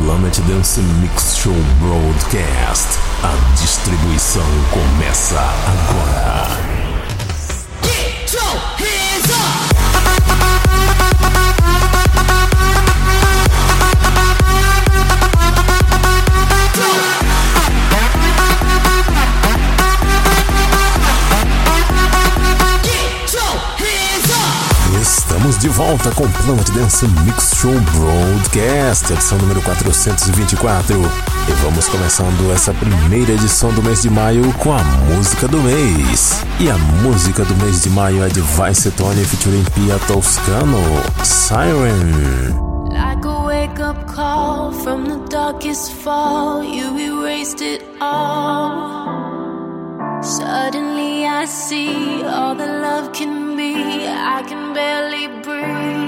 Planet Dance Mix Show Broadcast. A distribuição começa agora. Get your hands up! Estamos de volta com Planet Dance Mix Show Broadcast, edição número 424. E vamos começando essa primeira edição do mês de maio com a música do mês. E a música do mês de maio é de Vice Tony featuring Pia Toscano, Siren. Like a wake up call from the darkest fall, you erased it all. Suddenly I see all the love can be. I can barely breathe.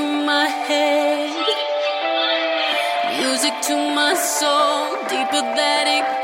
to my soul, deeper than it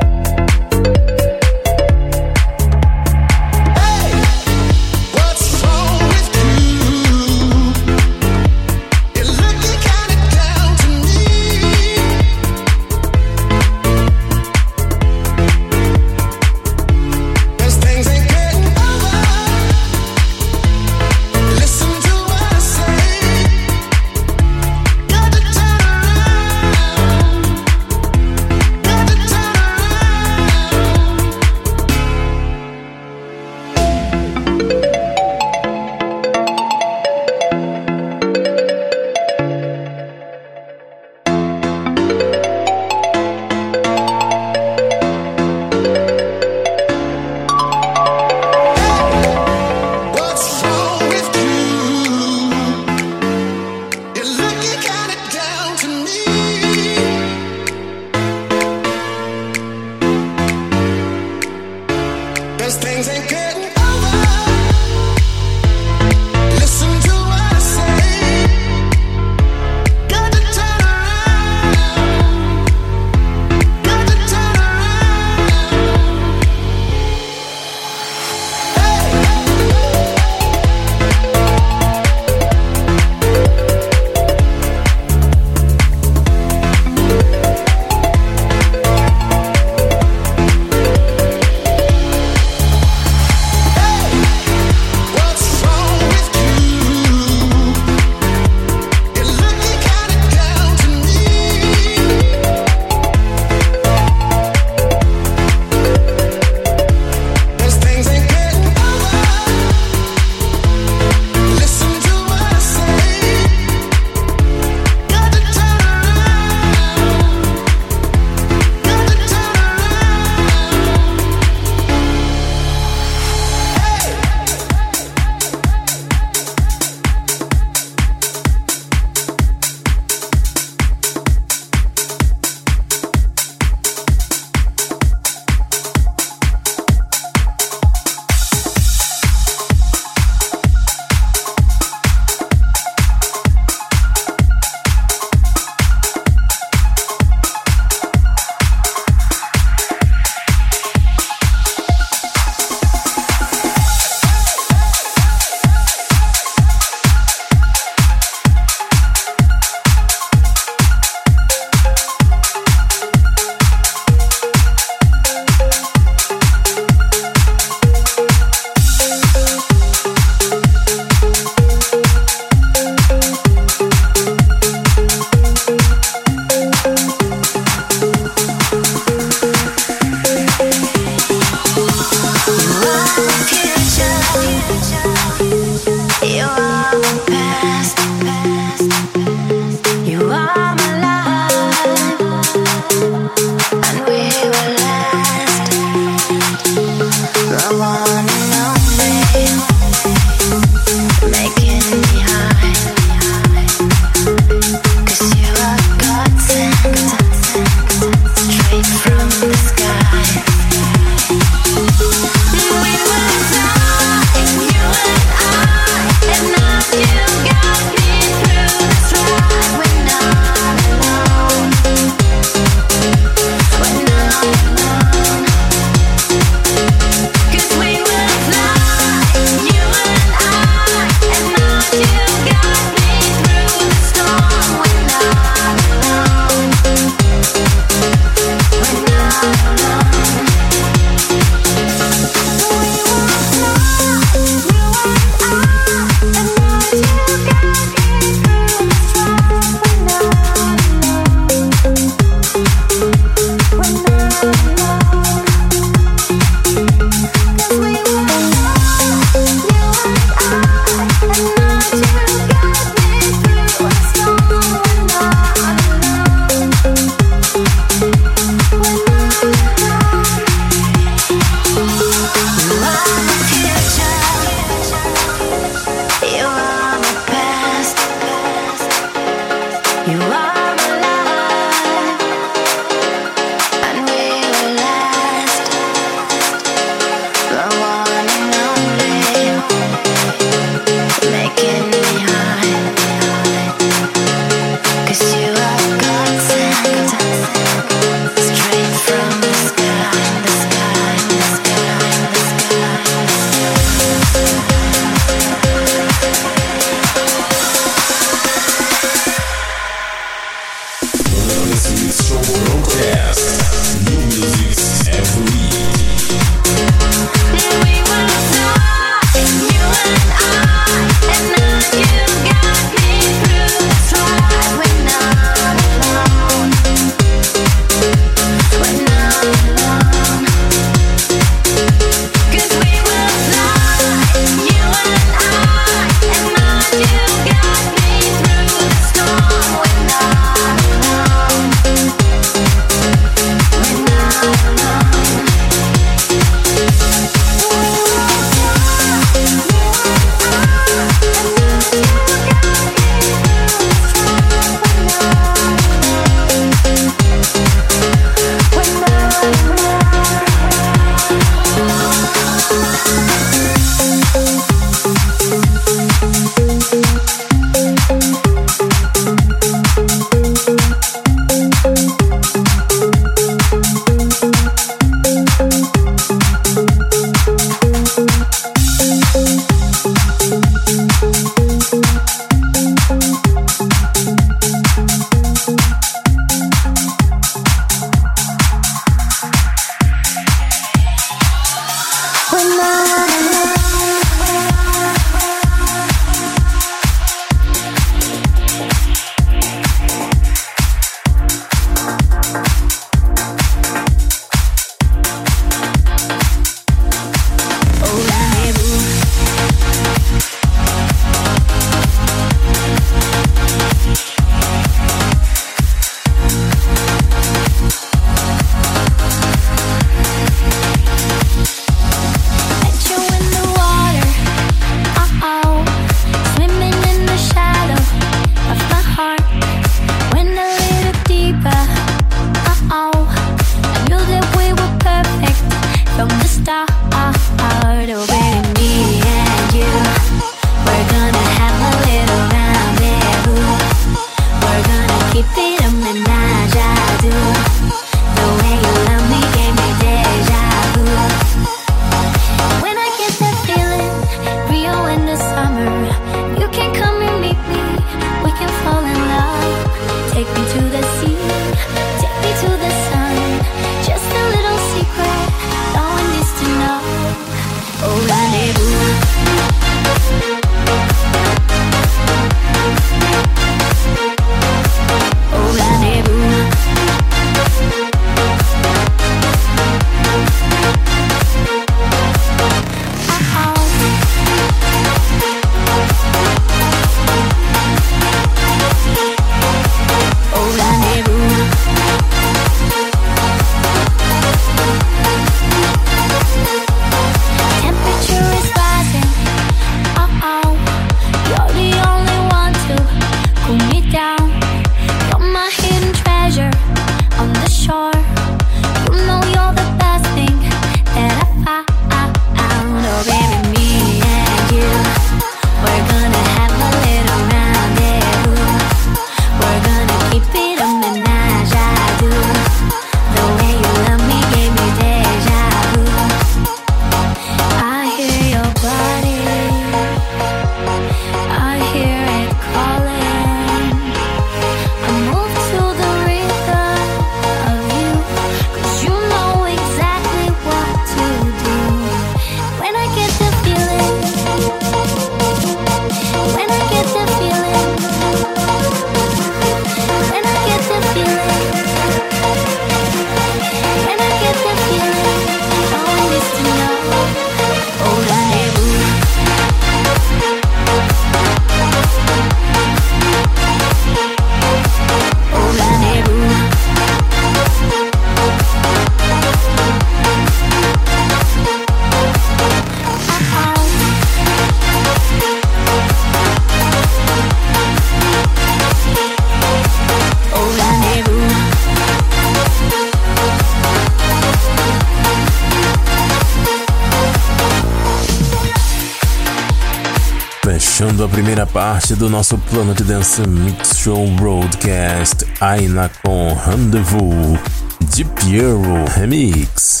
parte do nosso Planet Dance Mix Show Broadcast, Aina com Rendezvous, de Piero Remix.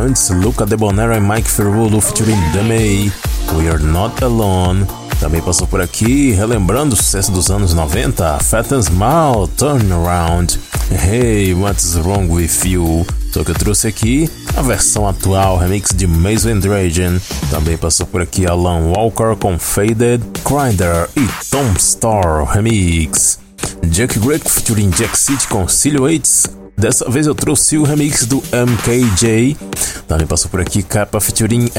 Antes, Luca Debonaire e Mike Ferrolo featuring May, We Are Not Alone. Também passou por aqui, relembrando o sucesso dos anos 90, Fat and Smile, Turn Around, Hey, What's Wrong With You. Só que eu trouxe aqui a versão atual, remix de Mason Dragon. Também passou por aqui Alan Walker com Faded, Grinder e Tom Star remix. Jack Greco featuring Jack City com Silhouettes. Dessa vez eu trouxe o remix do MKJ. Também passou por aqui Kappa featuring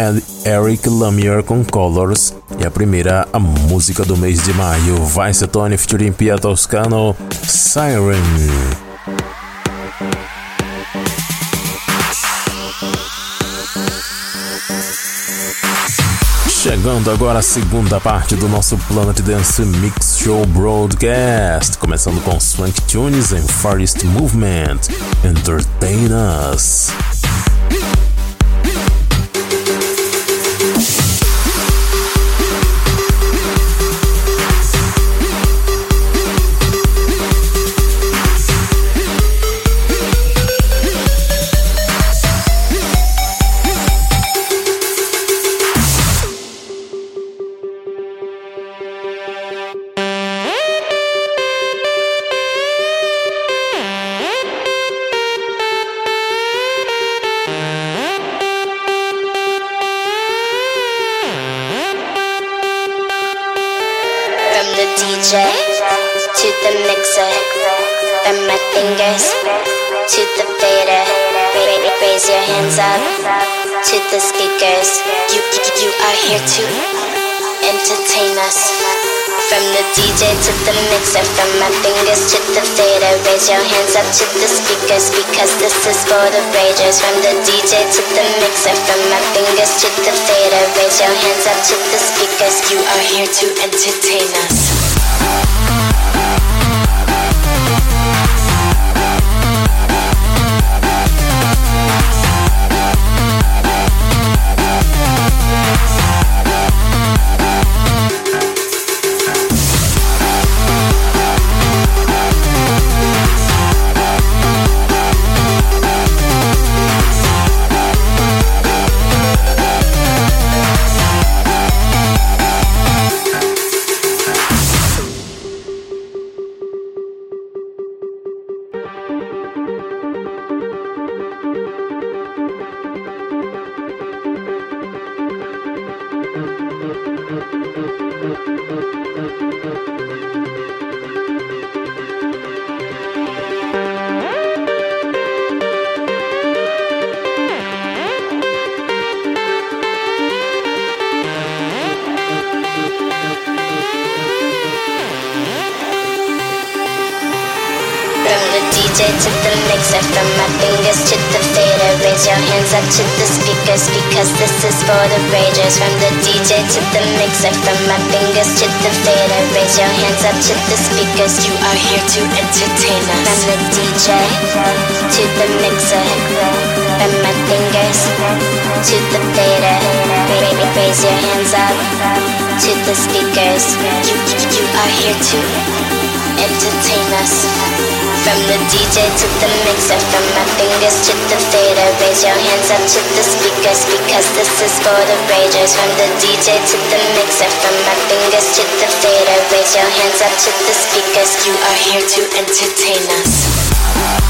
Eric Lamier com Colors. E a primeira, a música do mês de maio, Vice Tony featuring Pia Toscano, Siren. Chegando agora a segunda parte do nosso Planet Dance Mix Show Broadcast, começando com Swank Tunes and Farthest Movement. Entertain us! Hands up to the speakers You you are here to entertain us. From the DJ to the mixer, from my fingers to the fader. Raise your hands up to the speakers because this is for the ragers. From the DJ to the mixer, from my fingers to the fader. Raise your hands up to the speakers. You are here to entertain us. Speakers because this is for the ragers. From the DJ to the mixer, from my fingers to the fader. Raise your hands up to the speakers. You are here to entertain us. From the DJ to the mixer, from my fingers to the fader. Raise your hands up to the speakers. You, you are here to entertain us. From the DJ to the mixer, from my fingers to the fader. Raise your hands up to the speakers because this is for the ragers. From the DJ to the mixer, from my fingers to the fader. Raise your hands up to the speakers. You are here to entertain us.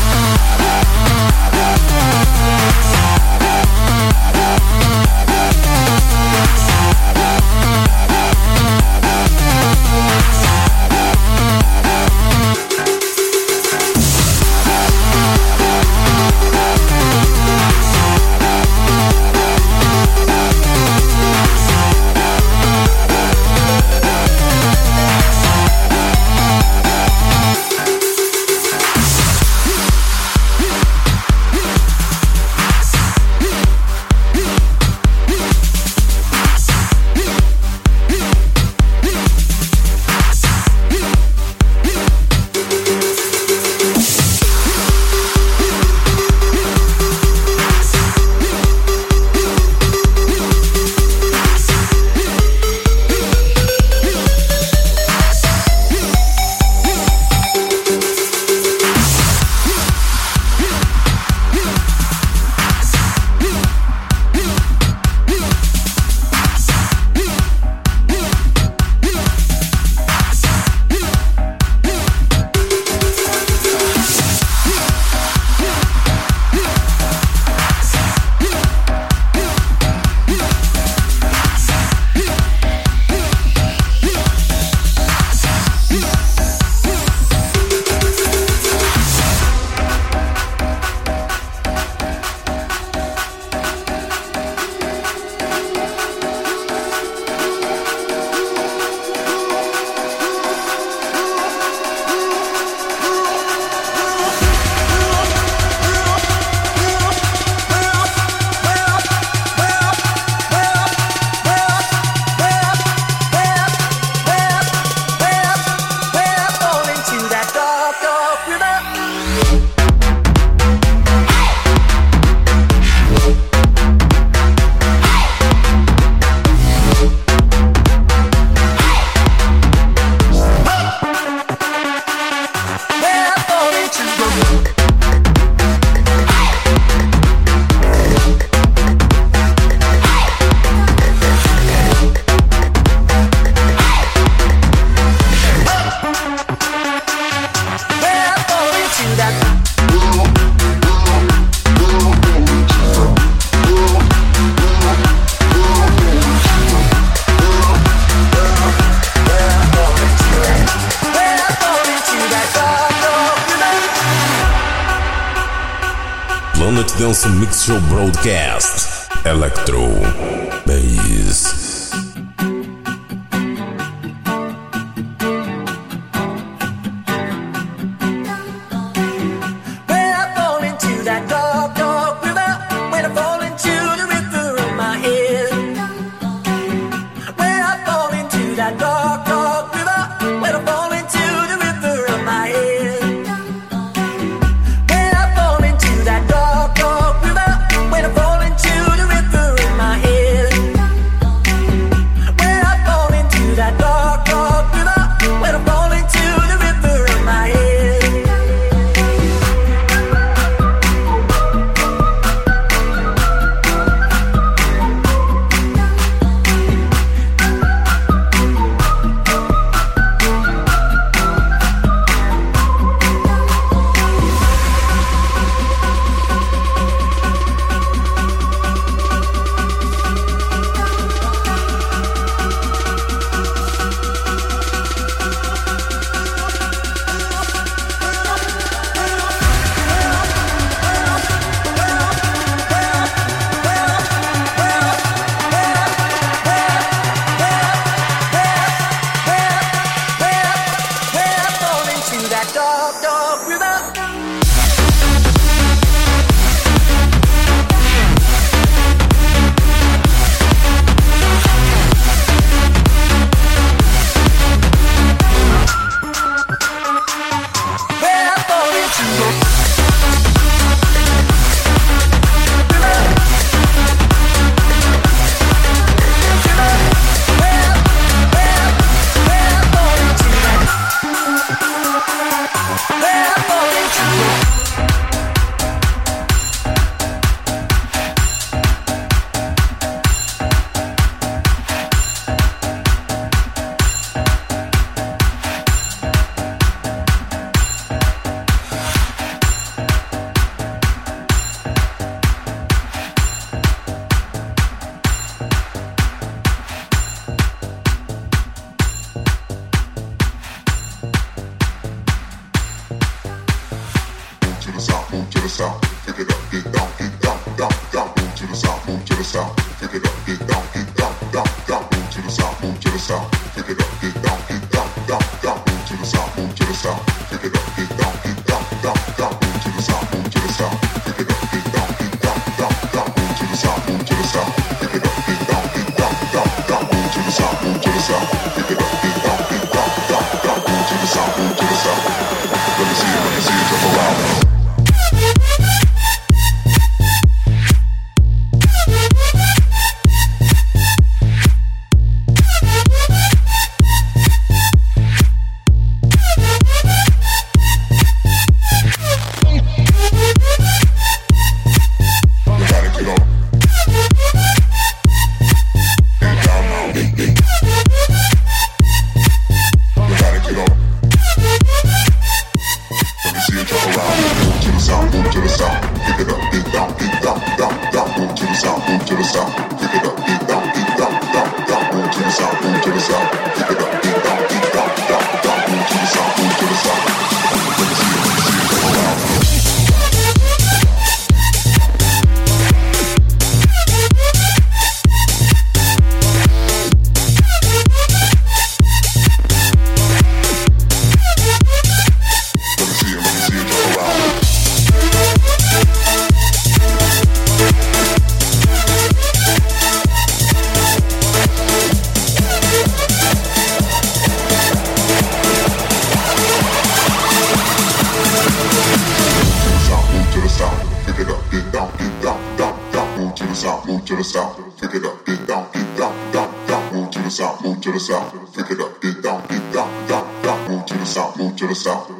move to the south, pick it up, get down, get down, down, down, move to the south, move to the south, pick it up, get down, get down, down, down, move to the south, move to the south.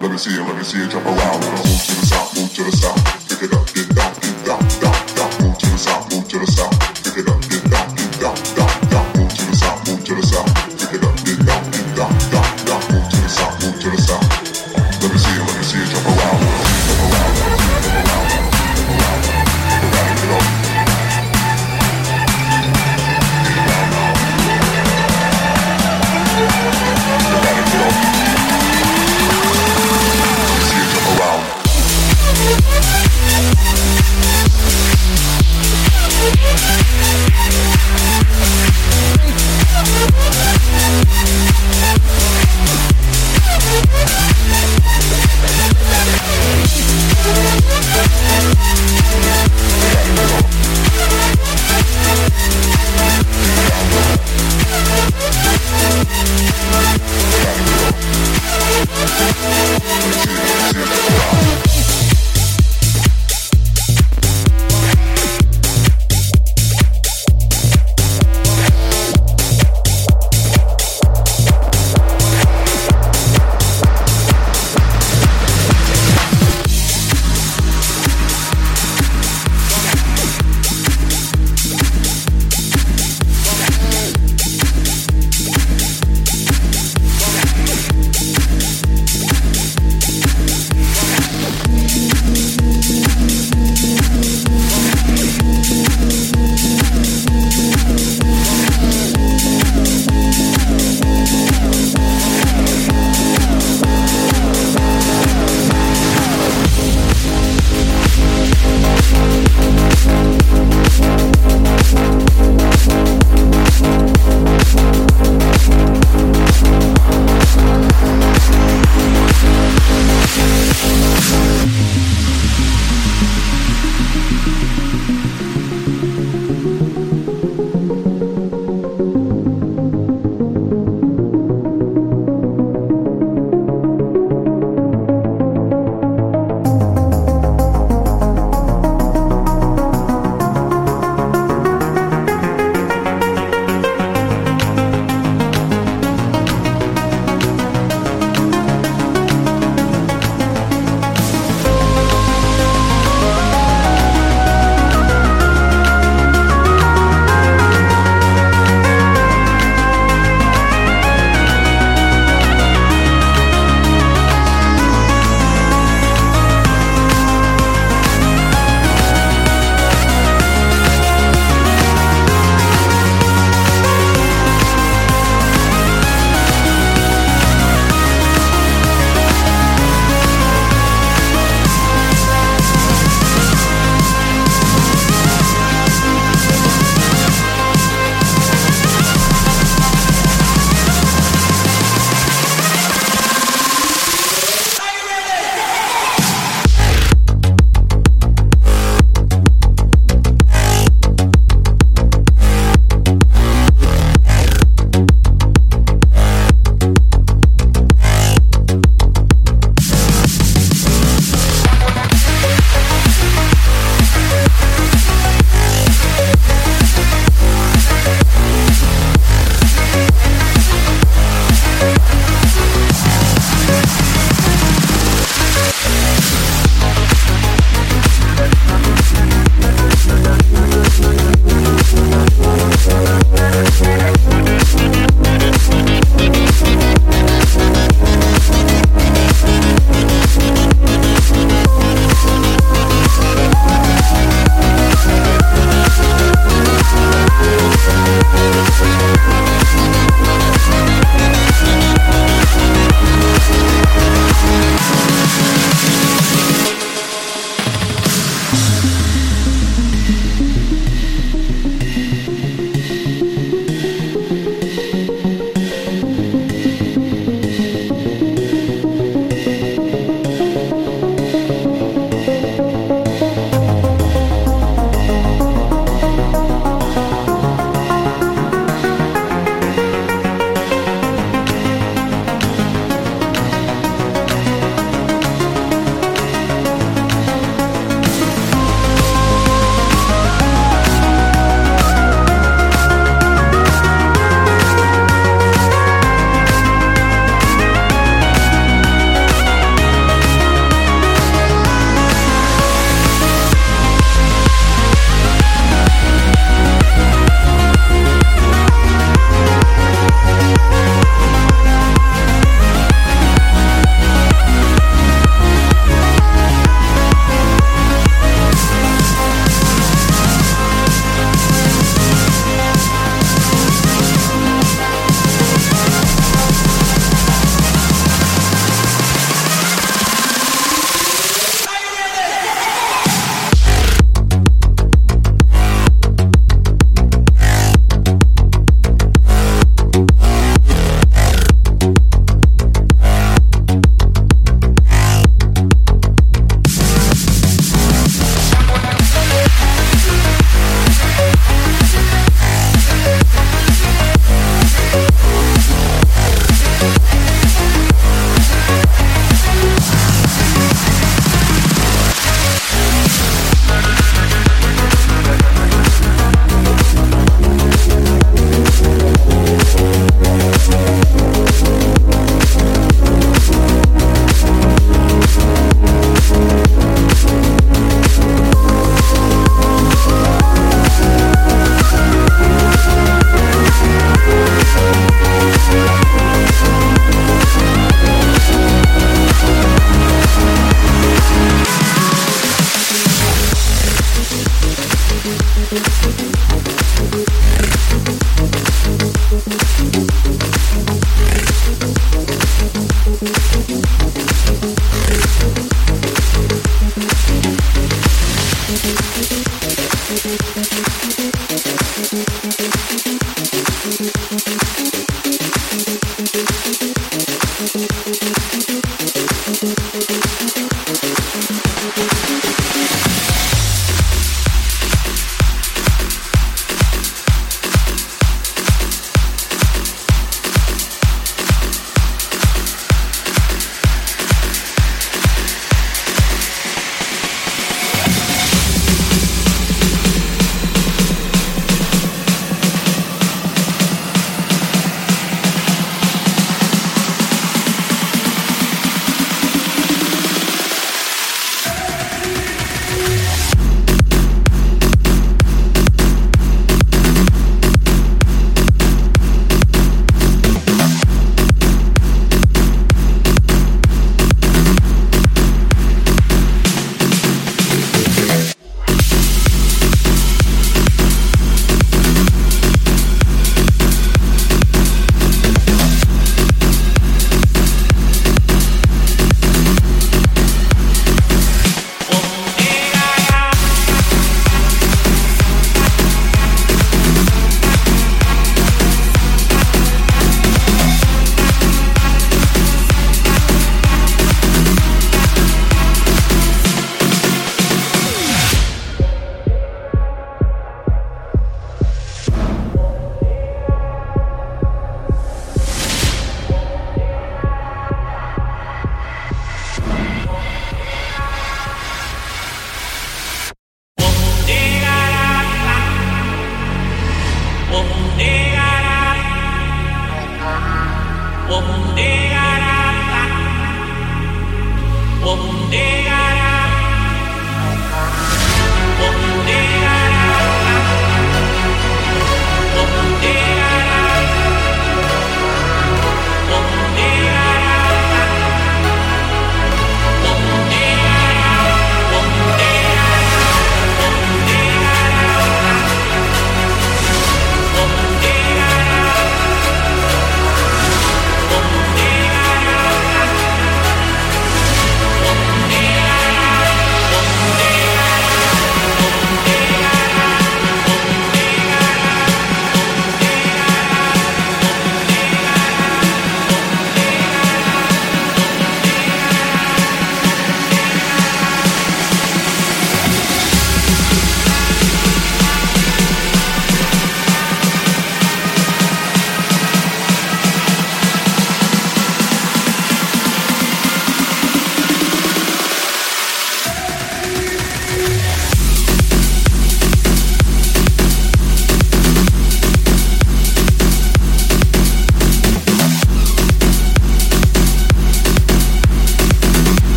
Let me see you, let me see you jump around. Move to the south, move to the south. Thank you.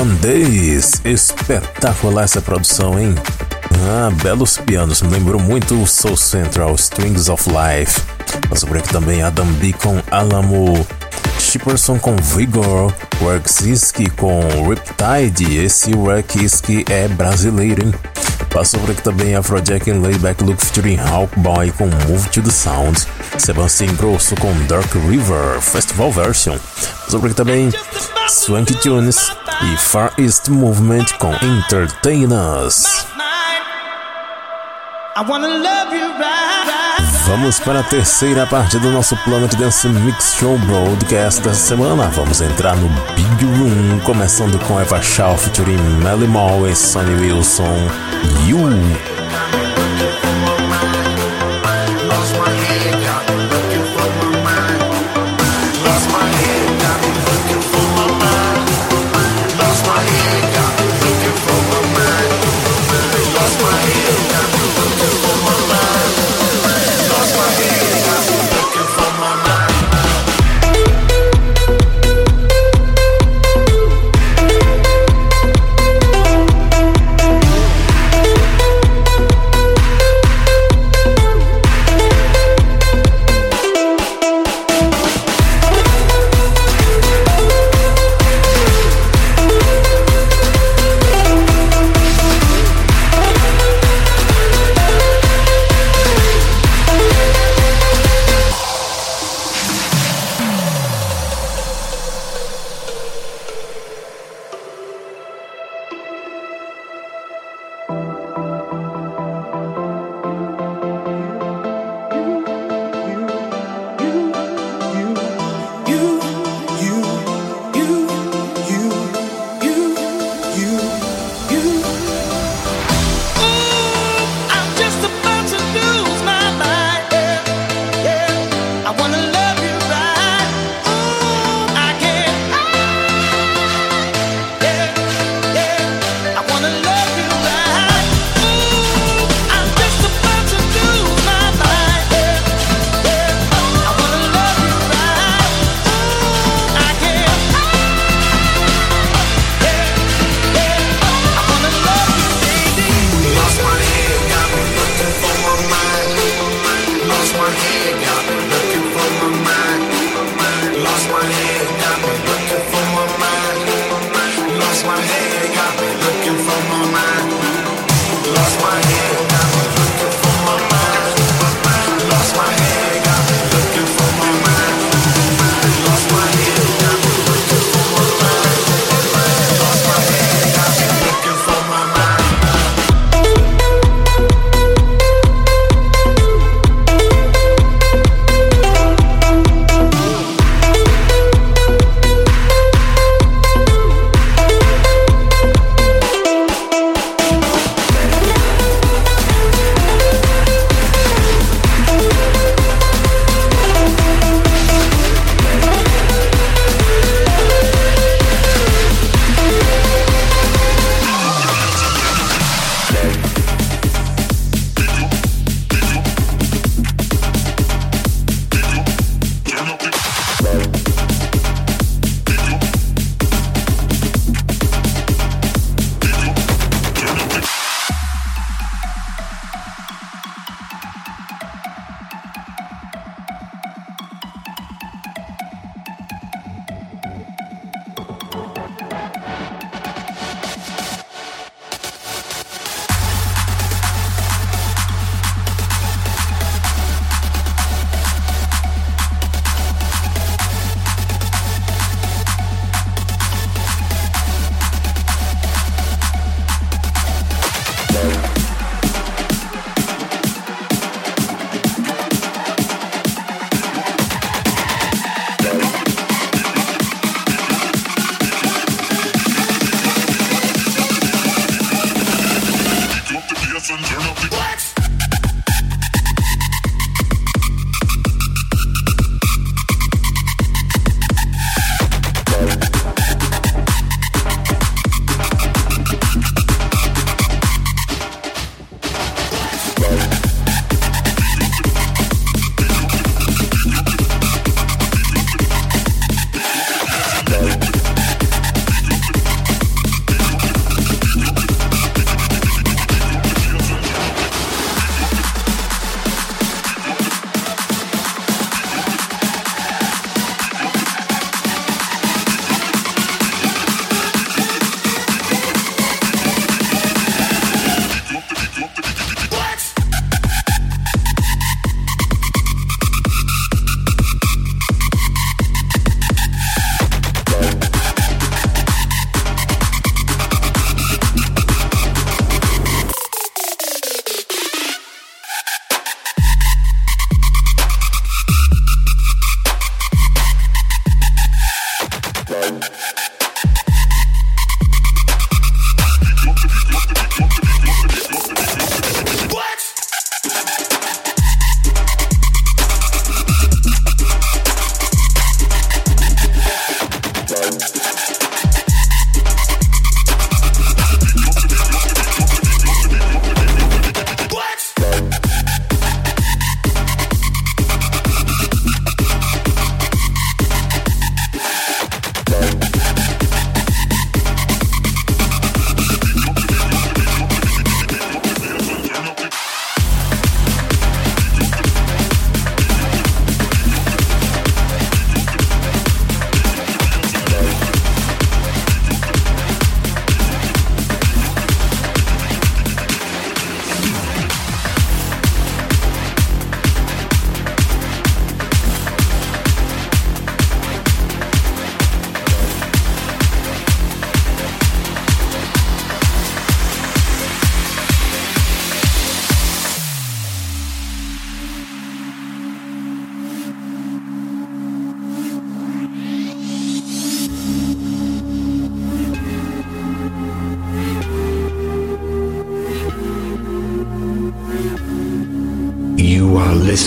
41 Days. Espetacular essa produção, hein? Ah, belos pianos, me lembrou muito o Soul Central, Strings of Life. Mas por aqui também Adam B com Alamo, Shipperson com Vigor, Werksiski com Riptide. Esse Werksiski é brasileiro, hein? Passou por aqui também Afrojack and Layback Look featuring Hawkboy com Move to the Sound. Sebastian Grosso com Dark River Festival Version. Passou por aqui também Swanky Tunes e Far East Movement com Entertainers. Vamos para a terceira parte do nosso Planet Dance Mix Show Broadcast dessa semana. Vamos entrar no Big Room, começando com Eva Shaw featuring Melly Mall e Sonny Wilson. You.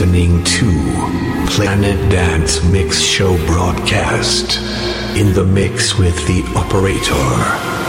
Listening to Planet Dance Mix Show broadcast in the mix with the operator.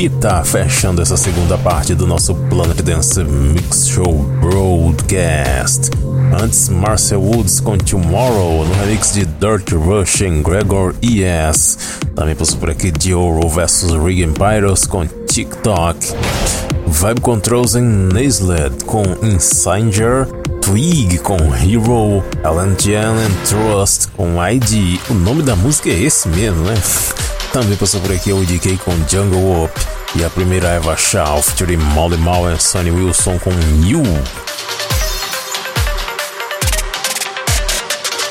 Alvita, fechando essa segunda parte do nosso Planet Dance Mix Show Broadcast. Antes, Marcel Woods com Tomorrow, no remix de Dirt Rush em Gregor E.S. Também passou por aqui Dioro vs Rig Pyros com TikTok. Vibe Controls em Nasled com Insinger. Twig com Hero, Alan Jan and Trust com ID. O nome da música é esse mesmo, né? Também passou por aqui o DK com Jungle Whoop e a primeira Eva Shaw featuring Molly Mal e Sonny Wilson com New.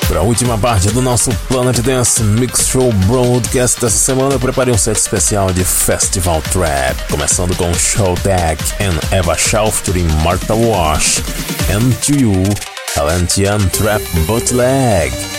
Para a última parte do nosso Planet Dance Mix Show Broadcast dessa semana, eu preparei um set especial de Festival Trap, começando com Show Tag and Eva Shaw featuring Martha Wash and To You, Atlantean Trap Bootleg.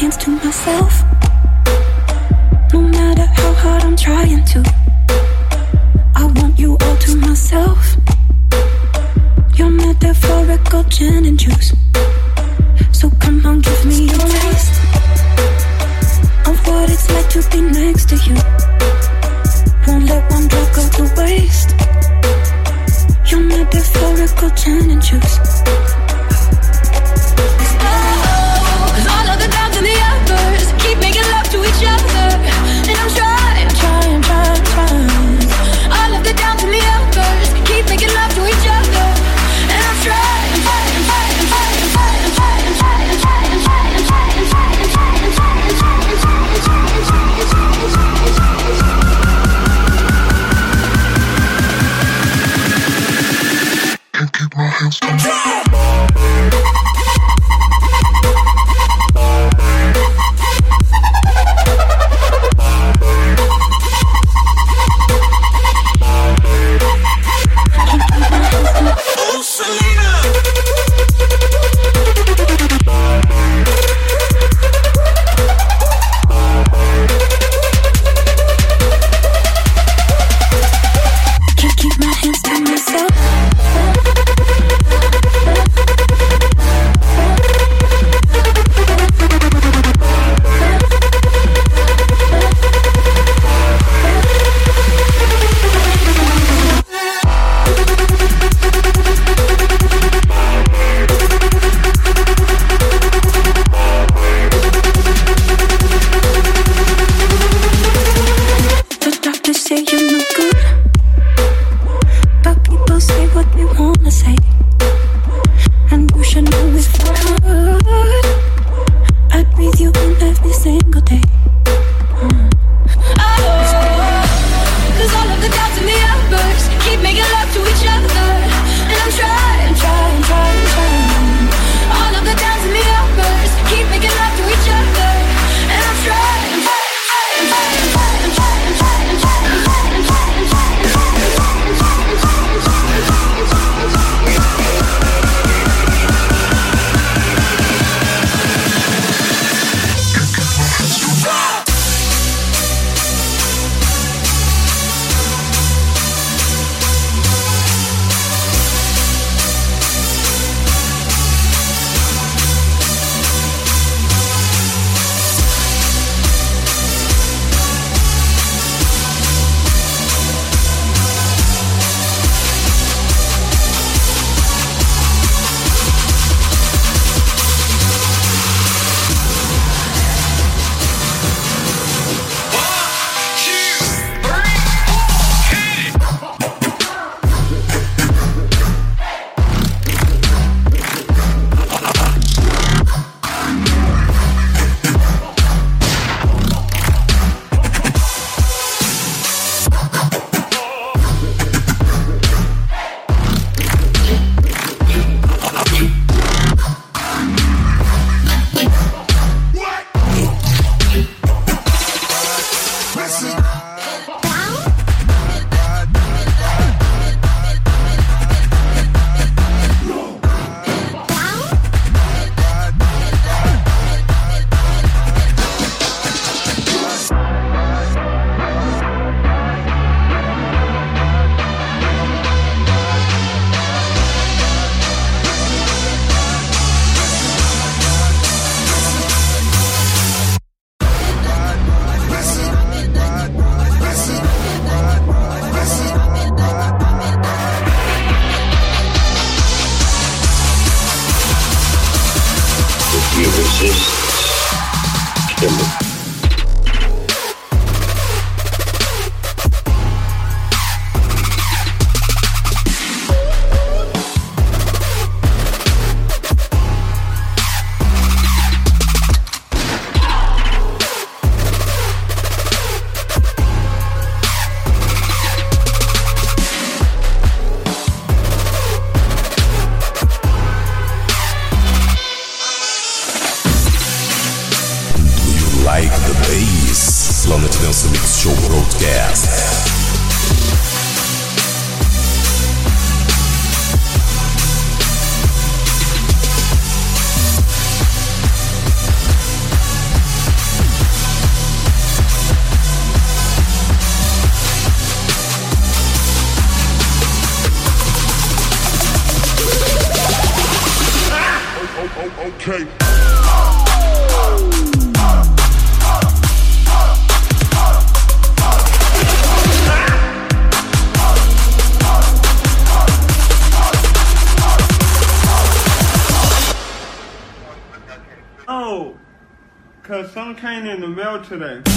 hands to myself. No matter how hard I'm trying to, I want you all to myself. Your metaphorical gin and juice. Today.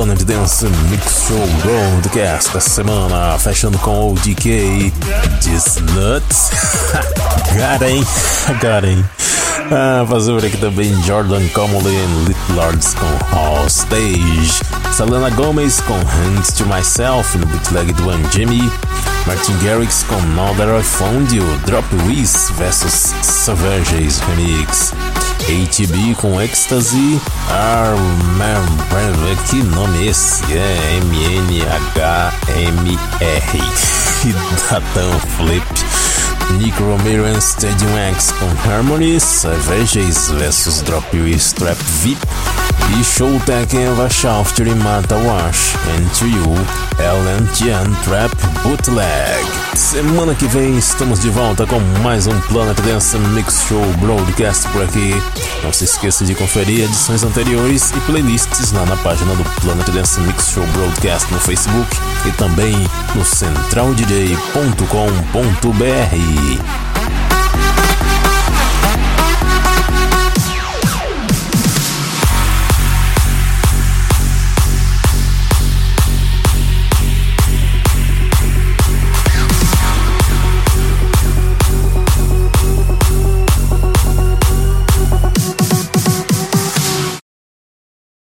Planet Dance Mix Show Broadcast da semana, fechando com o DK This Nuts. Got hein? Got hein? Ah, fazer aqui também Jordan Comoley e Little Lords com All Stage. Selena Gomez com Hands to Myself no bootleg do One Jimmy. Martin Garrix com Now That I Found You, Drop Wiz vs Savages Remix. ATB com Ecstasy, Armor, que nome é esse? É M-N-H-M-R. Datão Flip. Nick Romero and Stadium X com Harmony, Savages vs Drop You Strap VIP e Showtech and Vashaft Mata Wash and You, Ellen Jan Trap Bootleg. Semana que vem estamos de volta com mais um Planet Dance Mix Show Broadcast por aqui. Não se esqueça de conferir edições anteriores e playlists lá na página do Planet Dance Mix Show Broadcast no Facebook e também no centraldj.com.br.